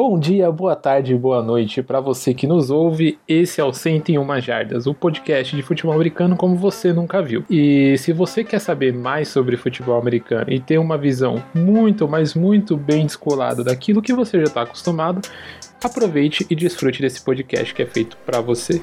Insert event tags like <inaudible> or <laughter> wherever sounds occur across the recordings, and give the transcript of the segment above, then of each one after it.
Bom dia, boa tarde, boa noite para você que nos ouve. Esse é o 101 Jardas, o podcast de futebol americano como você nunca viu. E se você quer saber mais sobre futebol americano e ter uma visão muito, mas muito bem descolada daquilo que você já está acostumado, aproveite e desfrute desse podcast que é feito para você.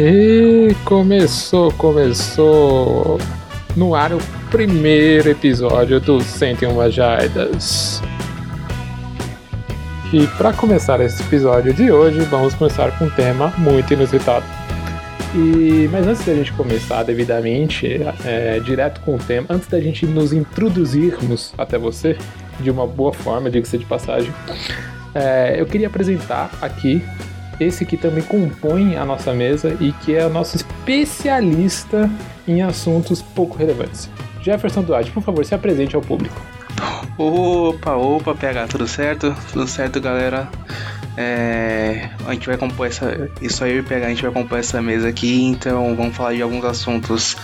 E começou, começou no ar o primeiro episódio do 101 Jardas. E para começar esse episódio de hoje, vamos começar com um tema muito inusitado. E, mas antes da gente começar devidamente, é, direto com o tema, antes da gente nos introduzirmos até você, de uma boa forma, diga-se de passagem, é, eu queria apresentar aqui esse que também compõe a nossa mesa e que é o nosso especialista em assuntos pouco relevantes. Jefferson Duarte, por favor, se apresente ao público. Opa, opa, PH, tudo certo? Tudo certo, galera? É, a gente vai compor essa. Isso aí, PH, a gente vai compor essa mesa aqui, então vamos falar de alguns assuntos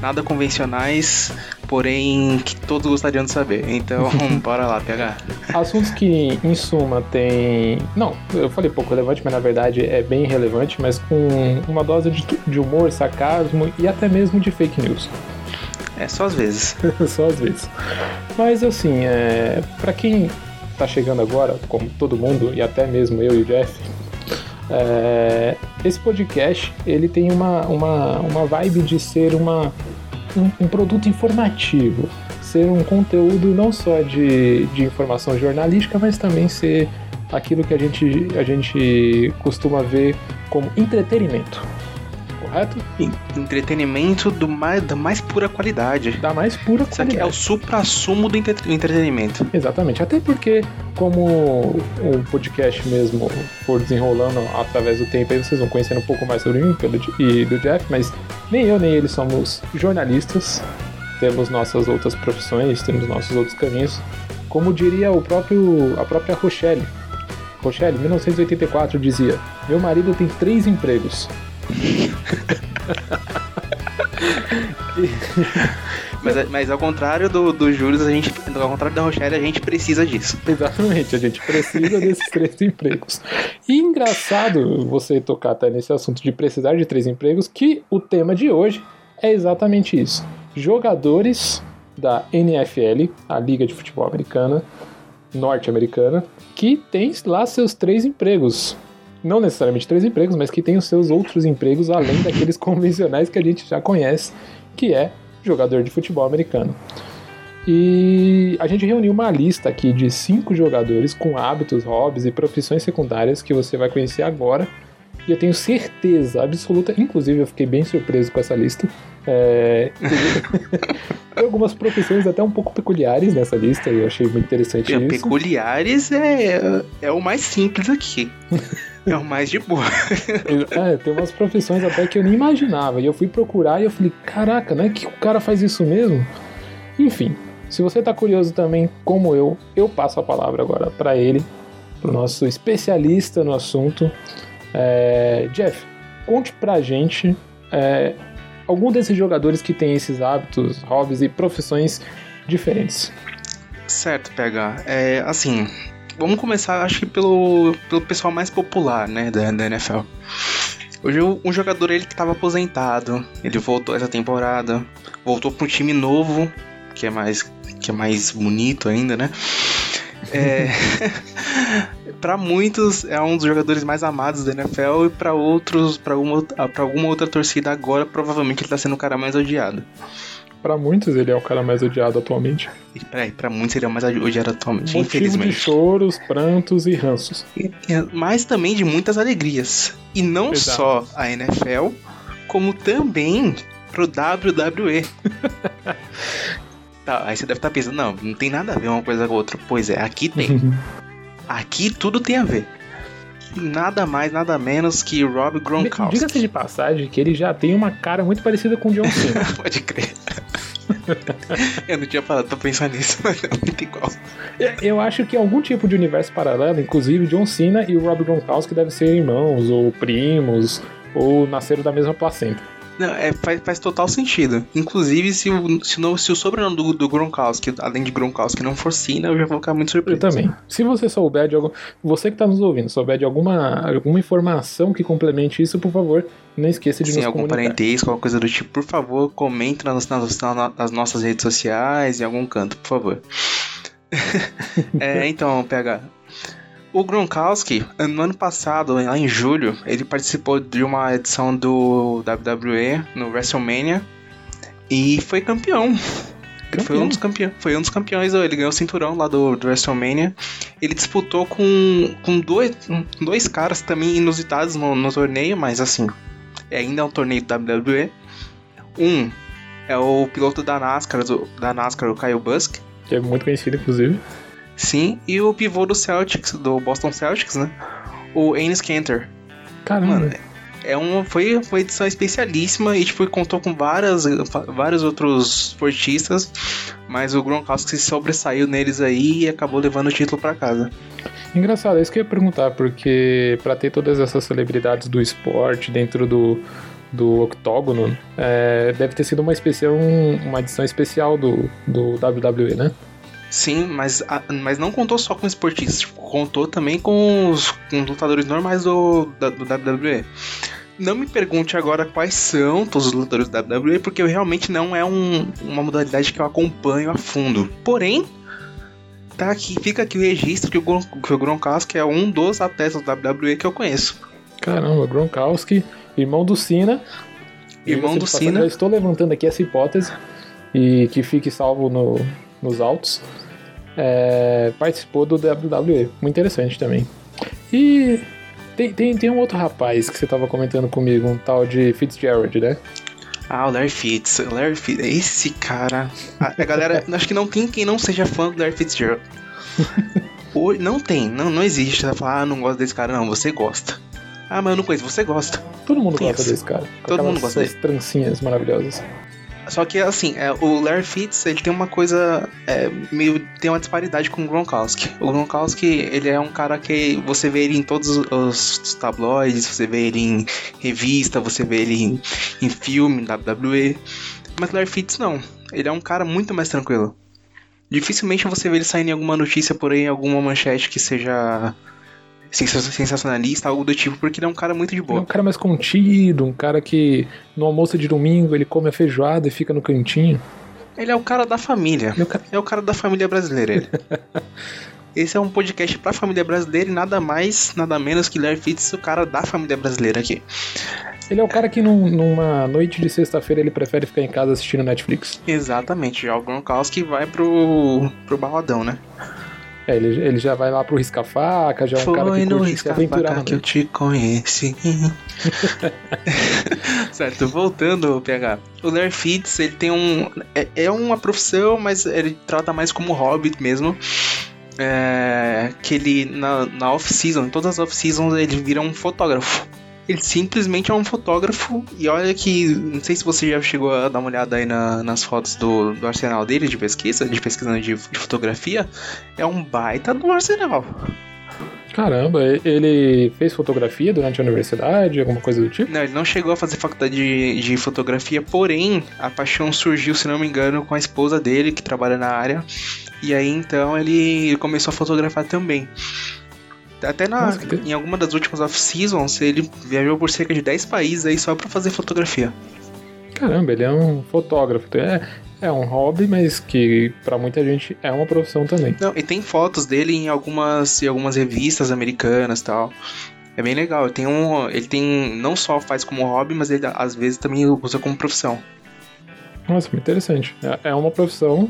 nada convencionais, porém que todos gostariam de saber. Então, <laughs> bora lá, PH. Assuntos que, em suma, tem. Não, eu falei pouco relevante, mas na verdade é bem relevante, mas com uma dose de, de humor, sarcasmo e até mesmo de fake news. É, só às vezes. <laughs> só às vezes. Mas assim, é... para quem tá chegando agora, como todo mundo, e até mesmo eu e o Jeff, é... esse podcast ele tem uma, uma, uma vibe de ser uma, um, um produto informativo, ser um conteúdo não só de, de informação jornalística, mas também ser aquilo que a gente, a gente costuma ver como entretenimento correto? Entretenimento do mais, da mais pura qualidade. Da mais pura Isso qualidade. Isso aqui é o supra-sumo do entretenimento. Exatamente. Até porque, como o podcast mesmo for desenrolando através do tempo, aí vocês vão conhecendo um pouco mais sobre mim e do Jeff, mas nem eu nem ele somos jornalistas. Temos nossas outras profissões, temos nossos outros caminhos. Como diria o próprio, a própria Rochelle. Rochelle, 1984, dizia: Meu marido tem três empregos <laughs> mas, mas ao contrário do, do Júlio, a gente, ao contrário da Rochelle, a gente precisa disso. Exatamente, a gente precisa <laughs> desses três empregos. E engraçado você tocar até nesse assunto de precisar de três empregos, que o tema de hoje é exatamente isso. Jogadores da NFL, a Liga de Futebol Americana, norte-americana, que tem lá seus três empregos não necessariamente três empregos, mas que tem os seus outros empregos além daqueles <laughs> convencionais que a gente já conhece, que é jogador de futebol americano. E a gente reuniu uma lista aqui de cinco jogadores com hábitos, hobbies e profissões secundárias que você vai conhecer agora. E eu tenho certeza absoluta, inclusive eu fiquei bem surpreso com essa lista. É, tem <laughs> algumas profissões até um pouco peculiares nessa lista e eu achei muito interessante é, isso. Peculiares é, é o mais simples aqui. <laughs> É o mais de boa. é, tem umas profissões até que eu nem imaginava. E eu fui procurar e eu falei, caraca, né? Que o cara faz isso mesmo? Enfim, se você tá curioso também, como eu, eu passo a palavra agora para ele, pro nosso especialista no assunto. É, Jeff, conte pra gente é, algum desses jogadores que tem esses hábitos, hobbies e profissões diferentes. Certo, PH. É, assim, vamos começar, acho que pelo, pelo pessoal mais popular, né, da, da NFL. Hoje um jogador ele que estava aposentado, ele voltou essa temporada, voltou para um time novo, que é mais que é mais bonito ainda, né? É, <laughs> para muitos é um dos jogadores mais amados da NFL e para outros, para alguma, alguma outra torcida agora, provavelmente ele está sendo o cara mais odiado. Para muitos ele é o cara mais odiado atualmente. E peraí, pra muitos ele é o mais odiado atualmente, Motivo infelizmente. de choros, prantos e ranços. Mas também de muitas alegrias. E não Exato. só a NFL, como também pro WWE. <laughs> tá, aí você deve estar tá pensando, não, não tem nada a ver uma coisa com outra. Pois é, aqui tem. aqui tudo tem a ver nada mais, nada menos que Rob Gronkowski. Diga-se de passagem que ele já tem uma cara muito parecida com o John Cena. <laughs> Pode crer. <laughs> eu não tinha parado pra pensar nisso, <laughs> mas é muito igual. Eu acho que algum tipo de universo paralelo, inclusive John Cena e o Rob Gronkowski devem ser irmãos, ou primos, ou nasceram da mesma placenta. Não, é, faz, faz total sentido. Inclusive, se o, se, no, se o sobrenome do, do Gronkowski, além de Gronkowski, não for Cena, eu já vou ficar muito surpreso. Eu também. Se você souber de algum. Você que está nos ouvindo, souber de alguma, alguma informação que complemente isso, por favor, não esqueça de Sim, nos algum comunicar. parentesco, alguma coisa do tipo, por favor, comente nas, nas, nas nossas redes sociais, em algum canto, por favor. <laughs> é, então, PH. O Gronkowski, no ano passado, lá em julho, ele participou de uma edição do WWE no WrestleMania e foi campeão. Ele foi um, dos campeões, foi um dos campeões, ele ganhou o cinturão lá do, do WrestleMania. Ele disputou com, com dois, dois caras também inusitados no, no torneio, mas assim, ainda é um torneio do WWE. Um é o piloto da NASCAR, do, da NASCAR, o Kyle Busch. Que é muito conhecido, inclusive. Sim, e o pivô do Celtics, do Boston Celtics, né? O Enes Kanter. Caramba. Mano, é uma, foi uma edição especialíssima e tipo, contou com várias, vários outros esportistas, mas o Gronkowski se sobressaiu neles aí e acabou levando o título para casa. Engraçado, é isso que eu ia perguntar, porque para ter todas essas celebridades do esporte dentro do, do octógono, é, deve ter sido uma, especial, uma edição especial do, do WWE, né? Sim, mas, mas não contou só com esportistas, contou também com os, com os lutadores normais do, do, do WWE. Não me pergunte agora quais são todos os lutadores do WWE, porque realmente não é um, uma modalidade que eu acompanho a fundo. Porém, tá aqui, fica aqui o registro que o, que o Gronkowski é um dos atletas do WWE que eu conheço. Caramba, Gronkowski, irmão do Cena. Irmão do Cena. Eu estou levantando aqui essa hipótese e que fique salvo no, nos autos, é, participou do WWE. Muito interessante também. E tem, tem, tem um outro rapaz que você estava comentando comigo, um tal de Fitzgerald, né? Ah, o Larry Fitz. O Larry Fitz. Esse cara. A, a galera. <laughs> acho que não tem quem não seja fã do Larry Fitzgerald. <laughs> Hoje, não tem, não, não existe. Você vai falar, ah, não gosto desse cara, não. Você gosta. Ah, mas eu não conheço, você gosta. Todo mundo gosta desse cara. Todo mundo gosta dele. trancinhas maravilhosas. Só que, assim, é, o Larry Fitz, ele tem uma coisa é, meio... Tem uma disparidade com o Gronkowski. O Gronkowski, ele é um cara que você vê ele em todos os tabloides, você vê ele em revista, você vê ele em, em filme, WWE. Mas o Larry Fitz, não. Ele é um cara muito mais tranquilo. Dificilmente você vê ele saindo em alguma notícia por aí, em alguma manchete que seja sensacionalista, algo do tipo, porque ele é um cara muito de boa. Ele é um cara mais contido, um cara que no almoço de domingo ele come a feijoada e fica no cantinho. Ele é o cara da família. É o cara, é o cara da família brasileira. Ele. <laughs> Esse é um podcast pra família brasileira e nada mais, nada menos que Larry Fitz, o cara da família brasileira aqui. Ele é o cara que num, numa noite de sexta-feira ele prefere ficar em casa assistindo Netflix. Exatamente, já o Gronkowski vai pro, pro barradão, né? É, ele, ele já vai lá pro risca-faca, já é um Foi cara que no curte se aventurar. que eu te conheci. <laughs> certo, voltando, PH. O Larry Fitz, ele tem um... É, é uma profissão, mas ele trata mais como hobby mesmo. É, que ele, na, na off-season, em todas as off-seasons, ele vira um fotógrafo. Ele simplesmente é um fotógrafo. E olha que. Não sei se você já chegou a dar uma olhada aí na, nas fotos do, do arsenal dele de pesquisa, de pesquisa de, de fotografia. É um baita do arsenal. Caramba, ele fez fotografia durante a universidade, alguma coisa do tipo? Não, ele não chegou a fazer faculdade de, de, fotografia, porém, a paixão surgiu, se não me engano, com a esposa dele, que trabalha na área. E aí então ele começou a fotografar também. Até na, Nossa, em alguma das últimas off-seasons, ele viajou por cerca de 10 países aí só pra fazer fotografia. Caramba, ele é um fotógrafo. É, é um hobby, mas que para muita gente é uma profissão também. Não, e tem fotos dele em algumas, em algumas revistas americanas tal. É bem legal. Ele tem um. Ele tem. Não só faz como hobby, mas ele às vezes também usa como profissão. Nossa, muito interessante. É, é uma profissão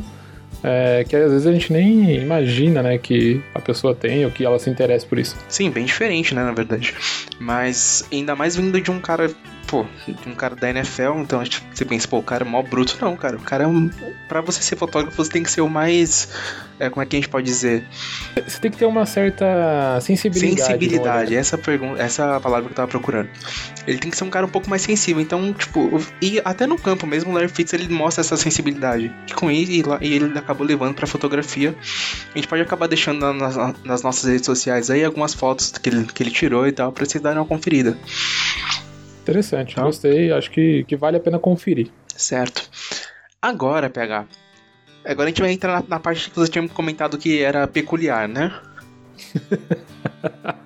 é, que às vezes a gente nem imagina, né, que a pessoa tem ou que ela se interessa por isso. Sim, bem diferente, né, na verdade. Mas ainda mais vindo de um cara pô, um cara da NFL, então você pensa, pô, o cara é mó bruto. Não, cara, o cara é um. Pra você ser fotógrafo, você tem que ser o mais. É, como é que a gente pode dizer? Você tem que ter uma certa sensibilidade. Sensibilidade, essa pergunta, essa palavra que eu tava procurando. Ele tem que ser um cara um pouco mais sensível. Então, tipo, e até no campo mesmo, o Larry Fitz ele mostra essa sensibilidade. E com isso, e ele acabou levando pra fotografia. A gente pode acabar deixando nas, nas nossas redes sociais aí algumas fotos que ele, que ele tirou e tal, pra vocês darem uma conferida. Interessante, tá? gostei, acho que, que vale a pena conferir. Certo. Agora, PH. Agora a gente vai entrar na, na parte que você tinha comentado que era peculiar, né? <laughs>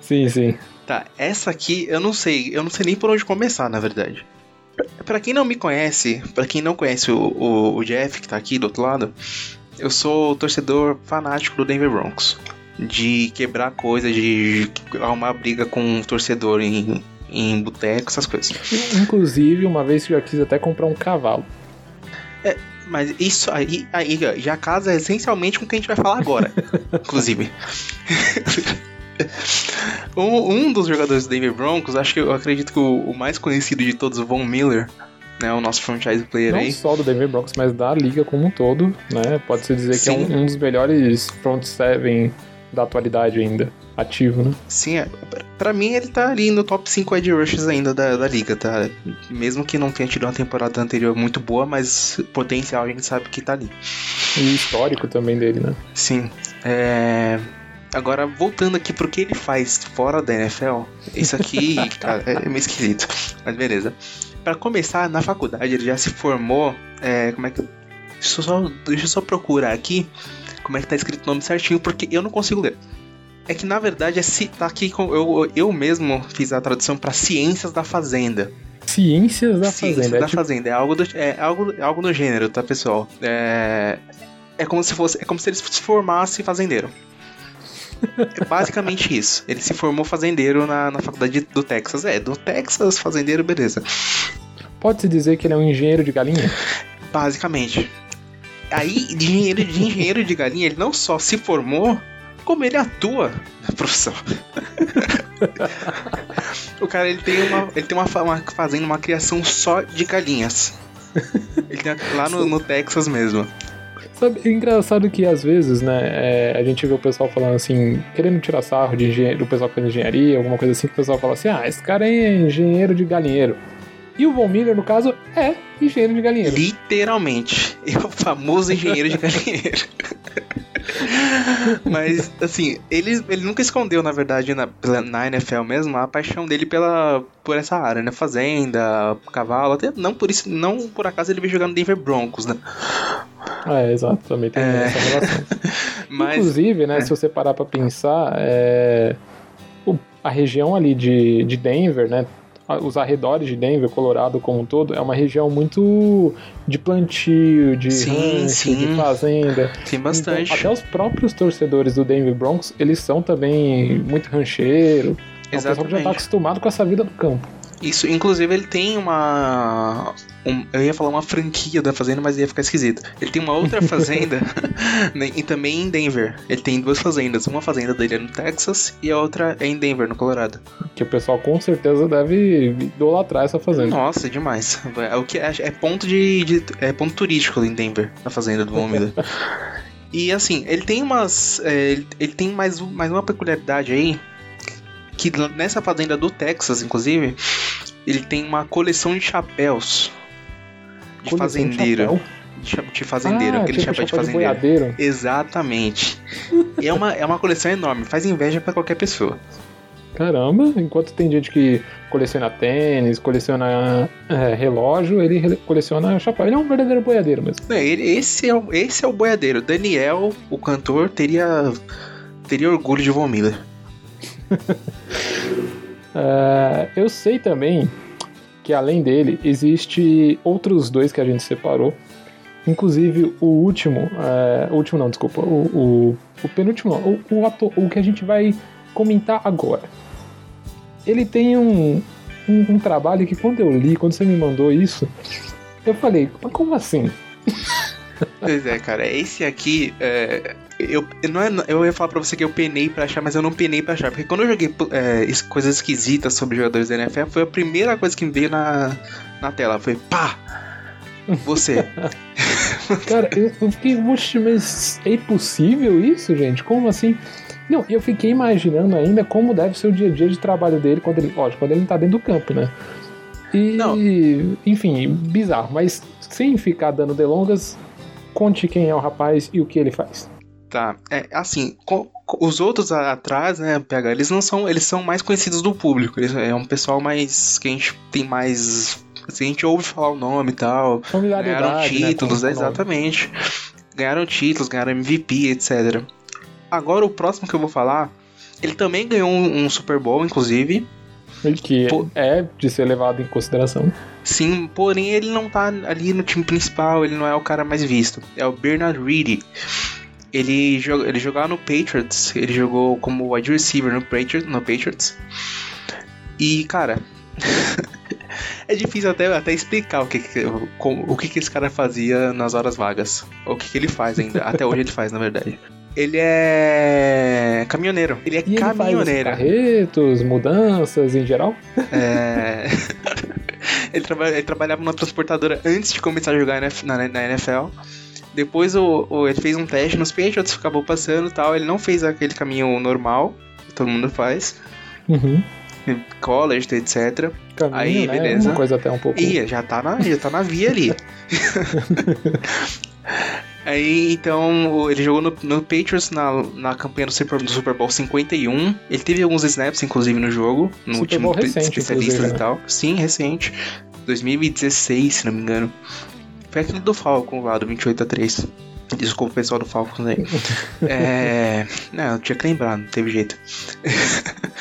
sim, sim. Tá, essa aqui eu não sei, eu não sei nem por onde começar, na verdade. Para quem não me conhece, para quem não conhece o, o, o, Jeff que tá aqui do outro lado, eu sou torcedor fanático do Denver Broncos. De quebrar coisa, de arrumar briga com um torcedor em, em boteco, essas coisas. Inclusive, uma vez que já quis até comprar um cavalo. É, mas isso aí, aí já casa essencialmente com o que a gente vai falar agora, <laughs> inclusive. <laughs> um, um, dos jogadores do Denver Broncos, acho que eu acredito que o, o, mais conhecido de todos, o Von Miller, né, o nosso franchise player Não aí. Não só do Denver Broncos, mas da liga como um todo, né? Pode-se dizer Sim. que é um, um dos melhores front seven da atualidade ainda ativo, né? Sim, é, pra mim ele tá ali no top 5 edge rushes ainda da, da liga, tá? Mesmo que não tenha tido uma temporada anterior muito boa, mas potencial a gente sabe que tá ali. E histórico também dele, né? Sim. É... Agora, voltando aqui pro que ele faz fora da NFL, isso aqui, <laughs> cara, é meio esquisito. Mas beleza. Para começar, na faculdade ele já se formou. É, como é que. Deixa eu, só, deixa eu só procurar aqui como é que tá escrito o nome certinho, porque eu não consigo ler. É que na verdade é se tá aqui com eu, eu mesmo fiz a tradução para ciências da fazenda. Ciências da Ciências fazenda. da é tipo... fazenda é algo do, é algo é algo no gênero, tá pessoal? É é como se fosse é como se ele se formasse fazendeiro. É basicamente <laughs> isso. Ele se formou fazendeiro na, na faculdade do Texas. É, do Texas, fazendeiro, beleza. Pode-se dizer que ele é um engenheiro de galinha? Basicamente. Aí, de engenheiro, de engenheiro de galinha, ele não só se formou, como ele atua na profissão. <laughs> o cara ele tem uma, ele tem uma, uma fazendo uma criação só de galinhas. Ele tem lá no, no Texas mesmo. Sabe, é engraçado que às vezes, né, é, a gente vê o pessoal falando assim, querendo tirar sarro de engenheiro, do pessoal que faz engenharia, alguma coisa assim, que o pessoal fala assim, ah, esse cara é engenheiro de galinheiro. E o Von Miller, no caso, é engenheiro de galinheiro. Literalmente. É o famoso engenheiro de galinheiro. <laughs> Mas, assim, ele, ele nunca escondeu, na verdade, na, na NFL mesmo, a paixão dele pela, por essa área, né? Fazenda, cavalo, até não por isso, não por acaso ele veio jogando Denver Broncos, né? É, exato, também tem é... essa relação. <laughs> Mas, Inclusive, né, é. se você parar pra pensar, é... a região ali de, de Denver, né, os arredores de Denver, Colorado como um todo, é uma região muito de plantio, de sim, rancho, sim. de fazenda. Tem bastante. Então, até os próprios torcedores do Denver Broncos, eles são também muito rancheiro. Exatamente. É um pessoal já está acostumado com essa vida do campo. Isso, inclusive ele tem uma. Um, eu ia falar uma franquia da fazenda, mas ia ficar esquisito. Ele tem uma outra <laughs> fazenda <laughs> né, e também em Denver. Ele tem duas fazendas. Uma fazenda dele é no Texas e a outra é em Denver, no Colorado. Que o pessoal com certeza deve idolatrar essa fazenda. Nossa, demais. É, o que é, é ponto de, de, é ponto turístico em Denver, a fazenda do Von Miller. <laughs> e assim, ele tem umas. É, ele, ele tem mais, mais uma peculiaridade aí que nessa fazenda do Texas, inclusive, ele tem uma coleção de chapéus de coleção fazendeiro. De, de fazendeiro, ah, aquele tipo chapéu de fazendeiro. De Exatamente. é, uma, é uma coleção enorme, faz inveja para qualquer pessoa. Caramba, enquanto tem gente que coleciona tênis, coleciona é, relógio, ele coleciona chapéu. Ele é um verdadeiro boiadeiro mesmo. É, ele, esse, é, o, esse é o boiadeiro. Daniel, o cantor, teria, teria orgulho de Von Miller. Uh, <laughs> eu sei também que além dele existe outros dois que a gente separou. Inclusive o último, uh, o último não, desculpa, o, o, o penúltimo o, o, ator, o que a gente vai comentar agora. Ele tem um, um, um trabalho que quando eu li, quando você me mandou isso, eu falei, mas como assim? <laughs> Pois é, cara. Esse aqui, é, eu, não é, eu ia falar pra você que eu penei pra achar, mas eu não penei pra achar. Porque quando eu joguei é, coisas esquisitas sobre jogadores da NFL, foi a primeira coisa que me veio na, na tela. Foi pá! Você. <laughs> Cara, eu, eu fiquei, oxe, mas é impossível isso, gente? Como assim? Não, eu fiquei imaginando ainda como deve ser o dia a dia de trabalho dele quando ele, lógico, quando ele não tá dentro do campo, né? E, Não. enfim, bizarro, mas sem ficar dando delongas, conte quem é o rapaz e o que ele faz. Tá, é assim, os outros atrás, né, PH, eles não são, eles são mais conhecidos do público, eles, é um pessoal mais, que a gente tem mais, assim, a gente ouve falar o nome e tal, ganharam né, títulos, nome. exatamente, ganharam títulos, ganharam MVP, etc. Agora o próximo que eu vou falar, ele também ganhou um, um Super Bowl, inclusive, que Pô. é de ser levado em consideração. Sim, porém ele não tá ali no time principal, ele não é o cara mais visto. É o Bernard Reed. Ele, joga, ele jogava no Patriots, ele jogou como wide receiver no Patriots. No Patriots. E, cara, <laughs> é difícil até, até explicar o que, que- como- o que, que esse cara fazia nas horas vagas. O que, que ele faz ainda. até hoje ele faz, na verdade. Ele é caminhoneiro. Ele é E ele faz caminhoneiro. carretos, mudanças em geral. É... <laughs> ele, traba- ele trabalhava numa transportadora antes de começar a jogar na, NFL. Depois o, o- ele fez um teste nos Patriots, acabou passando e tal. Ele não fez aquele caminho normal, que todo mundo faz. Uhum. College, etc. Caminho, Aí, né? beleza. Uma coisa até um pouco. E já tá na, já tá na via ali. <laughs> Aí, então, ele jogou no, no Patriots na, na campanha do Super, do Super Bowl 51. Ele teve alguns snaps, inclusive, no jogo. No Super Bowl de recente, especialistas e né? tal. Sim, recente. 2016, se não me engano. Foi aquele do Falcon lá, do 28 a 3. Desculpa o pessoal do Falcons aí. <laughs> é. Não, eu tinha que lembrar, não teve jeito. <laughs>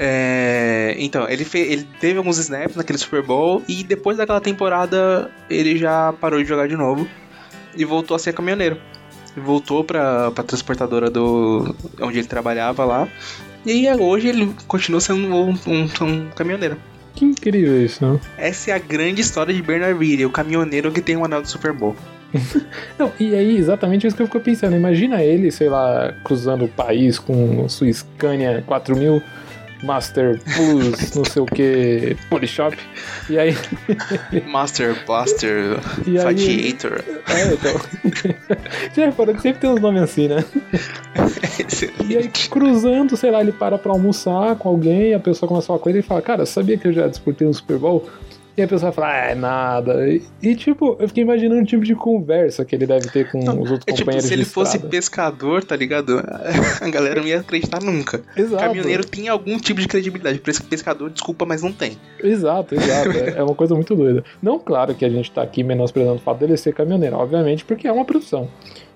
É, então, ele, fe- ele teve alguns snaps naquele Super Bowl e depois daquela temporada ele já parou de jogar de novo e voltou a ser caminhoneiro. Voltou pra, pra transportadora do onde ele trabalhava lá e hoje ele continua sendo um, um- um caminhoneiro. Que incrível isso, né? Essa é a grande história de Bernard Reed, o caminhoneiro que tem um anel do Super Bowl. <laughs> Não, e aí, exatamente isso que eu fico pensando. Imagina ele, sei lá, cruzando o país com sua Scania 4000 Master Plus, não sei o que, Polishop. E aí. <laughs> Master Blaster, <laughs> E aí- Fatiator. É, então. Já reparou que sempre tem uns nomes assim, né? <laughs> E aí, cruzando, sei lá, ele para pra almoçar com alguém, a pessoa começa a falar com ele e fala, cara, sabia que eu já disputei um Super Bowl? E a pessoa fala, ah, é nada. E, e, tipo, eu fiquei imaginando o tipo de conversa que ele deve ter com os outros É tipo, companheiros se ele fosse pescador, tá ligado? <laughs> A galera não ia acreditar nunca. Exato. Caminhoneiro tem algum tipo de credibilidade. Por isso que pescador, desculpa, mas não tem. Exato, exato. É é uma coisa muito doida. Não, claro que a gente tá aqui menosprezando o fato dele ser caminhoneiro, obviamente, porque é uma profissão.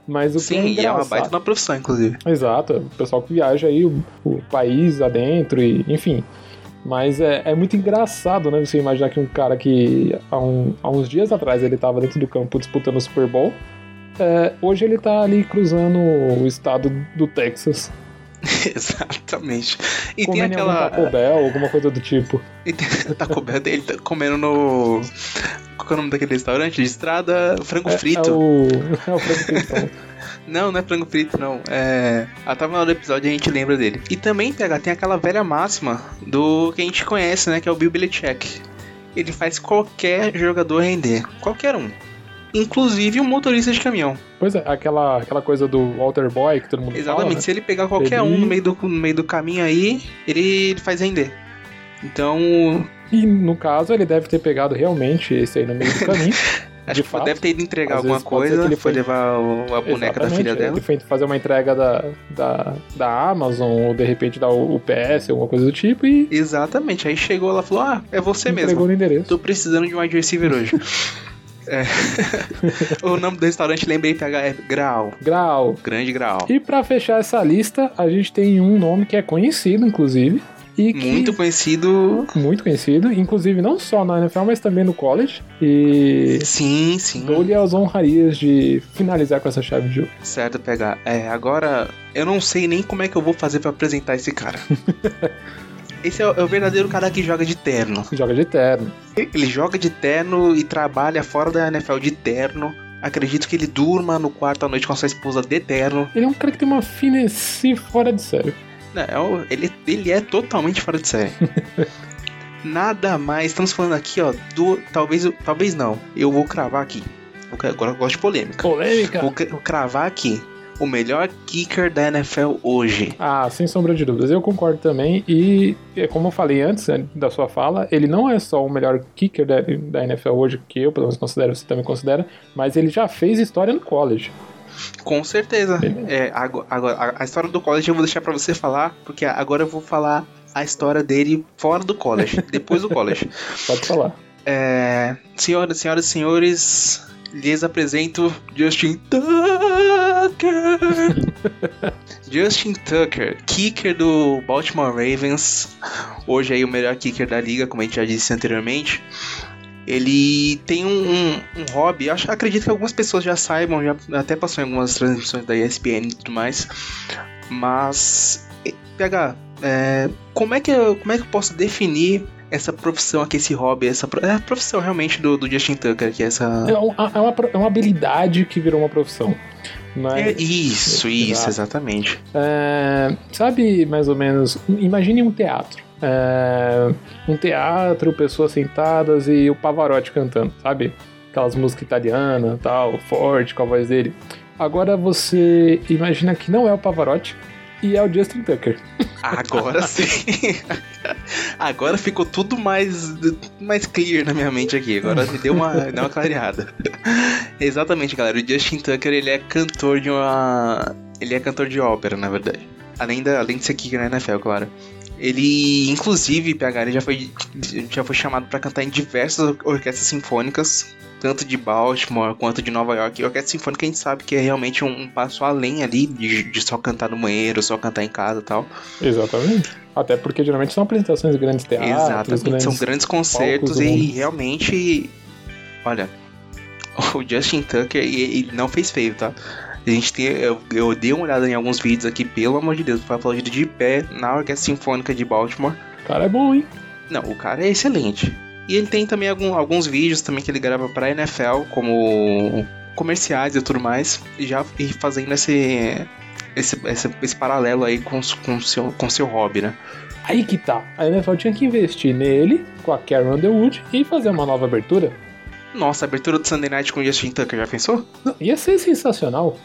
Mas o que Sim, é e é uma baita na profissão, inclusive. Exato, o pessoal que viaja aí o, o país adentro e enfim. Mas é, é muito engraçado, né? Você imaginar que um cara que há, um- há uns dias atrás ele estava dentro do campo disputando o Super Bowl, é, hoje ele tá ali cruzando o estado do Texas, <laughs> Exatamente. E tem comendo em algum aquela. Taco Bell, alguma coisa do tipo. E tem, <laughs> tá coberto ele tá comendo no. Qual é o nome daquele restaurante? De estrada? Frango É, frito. É o, <laughs> é o frango frito. Não, não é frango frito, não. É. Até o final do episódio a gente lembra dele. E também, PH, tem aquela velha máxima do que a gente conhece, né? Que é o Bill Belichick. Ele faz qualquer jogador render. Qualquer um. Inclusive um motorista de caminhão. Pois é, aquela, aquela coisa do Walter Boy que todo mundo Exatamente. fala, né? Se ele pegar qualquer Ele- um no meio, do, no meio do caminho aí, ele faz render. Então, E no caso ele deve ter pegado realmente esse aí no meio do caminho. <laughs> acho de que fato. deve ter ido entregar alguma coisa. que ele foi foi- levar o- a boneca da filha dela. Ele foi fazer uma entrega da, da, da Amazon ou de repente da UPS, alguma coisa do tipo, e Exatamente. Aí chegou ela e falou: Ah, é você entregou mesmo. no endereço. Tô precisando de um wide receiver hoje. <laughs> É. <laughs> o nome do restaurante, lembrei, PH, é Grau. Grau. Grande Grau. E pra fechar essa lista, a gente tem um nome que é conhecido, inclusive. E que, Muito conhecido. muito conhecido, inclusive não só na NFL, mas também no college. E Sim, sim. dou-lhe as honrarias de finalizar com essa chave de ouro. Certo, PH. É, agora eu não sei nem como é que eu vou fazer pra apresentar esse cara. <laughs> Esse é o, é o verdadeiro cara que joga de terno. Joga de terno. Ele joga de terno e trabalha fora da NFL de terno. Acredito que ele durma no quarto à noite com a sua esposa de eterno. Ele é um cara que tem uma finesse fora de sério. Não, é o- ele, ele é totalmente fora de série. <laughs> Nada mais. Estamos falando aqui, ó, do. Talvez, talvez não. Eu vou cravar aqui. Agora eu gosto de polêmica. Polêmica. Vou, vou cravar aqui. O melhor kicker da NFL hoje. Ah, sem sombra de dúvidas. Eu concordo também. E, é como eu falei antes né, da sua fala, ele não é só o melhor kicker da, da NFL hoje, que eu, pelo menos, considero, você também considera, mas ele já fez história no college. Com certeza. É, agora, a- história do college eu vou deixar pra você falar, porque agora eu vou falar a história dele fora do college, <laughs> depois do college. Pode falar. É, senhoras, senhoras e senhores, lhes apresento Justin Tucker. <laughs> Justin Tucker, kicker do Baltimore Ravens, hoje aí o melhor kicker da liga, como a gente já disse anteriormente. Ele tem um, um, um hobby, acho, acredito que algumas pessoas já saibam, já até passou em algumas transmissões da ESPN e tudo mais. Mas, PH, é, como, é que eu, como é que eu posso definir essa profissão aqui, esse hobby, essa é a profissão realmente do, do Justin Tucker, que é essa. É, um- é uma, é uma habilidade que virou uma profissão. Mas, É, isso, isso, exatamente. É, sabe, mais ou menos, imagine um teatro. É, um teatro, pessoas sentadas e o Pavarotti cantando, sabe? Aquelas músicas italianas, tal, forte com a voz dele. Agora você imagina que não é o Pavarotti e é o Justin Tucker. Agora <laughs> sim. Agora ficou tudo mais, mais clear na minha mente aqui. Agora deu uma, deu uma clareada. Exatamente, galera. O Justin Tucker, ele é cantor de uma... Ele é cantor de ópera, na verdade. Além, da, além de ser kicker na NFL, claro. Ele, inclusive, PH, ele já foi, já foi chamado para cantar em diversas orquestras sinfônicas, tanto de Baltimore quanto de Nova York. E orquestra sinfônica a gente sabe que é realmente um, um passo além ali de, de só cantar no banheiro, só cantar em casa e tal. Exatamente. Até porque geralmente são apresentações de grandes teatros, Exatamente, grandes... são grandes concertos e realmente. Olha, <laughs> o Justin Tucker não fez feio, tá? A gente tem, eu, eu dei uma olhada em alguns vídeos aqui, pelo amor de Deus, foi aplaudido de pé na Orquestra Sinfônica de Baltimore. O cara é bom, hein? Não, o cara é excelente. E ele tem também algum- alguns vídeos também que ele grava pra NFL, como comerciais e tudo mais, já fazendo esse, esse, esse, esse paralelo aí com o com seu, com seu hobby, né? Aí que tá. A NFL tinha que investir nele, com a Karen Underwood, e fazer uma nova abertura. Nossa, abertura do Sunday Night com o Justin Tucker, já pensou? Não, ia ser sensacional.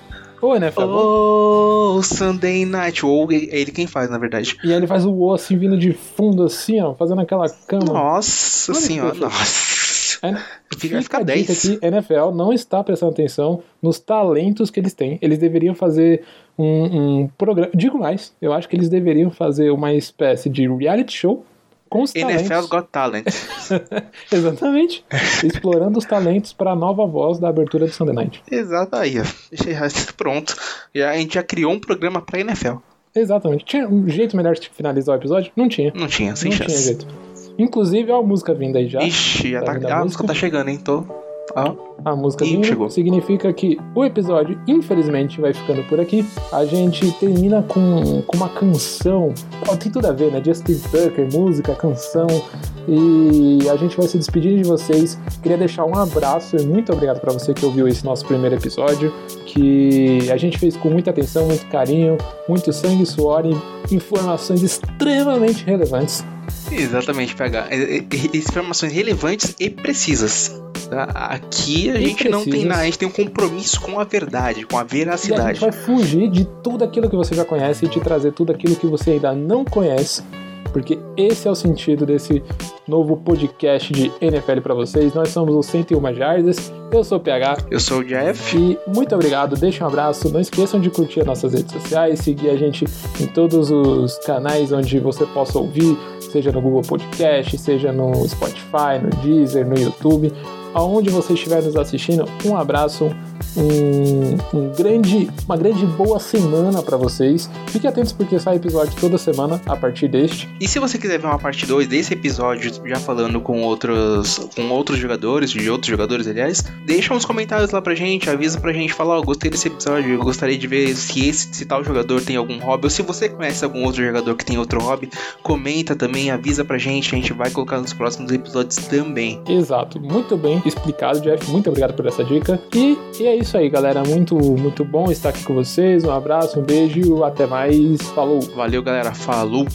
Ô, NFL, Oh, Sunday Night. Ou é ele quem faz, na verdade. E aí ele faz o O assim vindo de fundo, assim, ó, fazendo aquela cama. Nossa Olha senhora. Nossa. É, Fica, Fica fica a dica 10. aqui, NFL não está prestando atenção nos talentos que eles têm. Eles deveriam fazer um, um programa. Digo mais, eu acho que eles deveriam fazer uma espécie de reality show com os NFL's talentos. Got Talent. <laughs> Exatamente. explorando os talentos para a nova voz da abertura do Sunday Night. Exato, aí, ó. Já- Pronto. Já, a gente já criou um programa pra NFL. Exatamente. Tinha um jeito melhor de finalizar o episódio? Não tinha. Não tinha, sem não chance. tinha jeito. Inclusive, ó a música vindo aí já. Ixi, já Tá tá. a a música tá chegando, hein? Tô. Ó. A música vindo chegou. significa que o episódio, infelizmente, vai ficando por aqui. A gente termina com, com uma canção. Tem tudo a ver, né? Justin Tucker, música, canção. E a gente vai se despedindo de vocês. Queria deixar um abraço e muito obrigado para você que ouviu esse nosso primeiro episódio. Que a gente fez com muita atenção, muito carinho, muito sangue, suor e informações extremamente relevantes. Exatamente, PH. É, é, é, Informações relevantes e precisas. Tá? Aqui a E gente não tem nada, a gente tem um compromisso com a verdade, com a E a veracidade. gente vai fugir de tudo aquilo que você já conhece e te trazer tudo aquilo que você ainda não conhece, porque esse é o sentido desse novo podcast de NFL para vocês. Nós somos o 101 Jardas, eu sou o PH Eu sou o Jeff. e muito obrigado, deixem um abraço, não esqueçam de curtir as nossas redes sociais, seguir a gente em todos os canais onde você possa ouvir, seja no Google Podcast, seja no Spotify, no Deezer, no YouTube, aonde você estiver nos assistindo, um abraço, um, um grande, uma grande boa semana para vocês. Fiquem atentos porque sai episódio toda semana a partir deste. E se você quiser ver uma parte 2 desse episódio, já falando com outros, com outros jogadores, de outros jogadores, aliás, deixa uns comentários lá pra gente, avisa pra gente, fala, ó, gostei desse episódio, eu gostaria de ver se esse se tal jogador tem algum hobby, ou se você conhece algum outro jogador que tem outro hobby, comenta também, avisa pra gente, a gente vai colocar nos próximos episódios também. Exato, muito bem. Explicado, Jeff. Muito obrigado por essa dica. E, e é isso aí, galera. Muito, muito bom estar aqui com vocês. Um abraço, um beijo, até mais. Falou! Valeu, galera. Falou!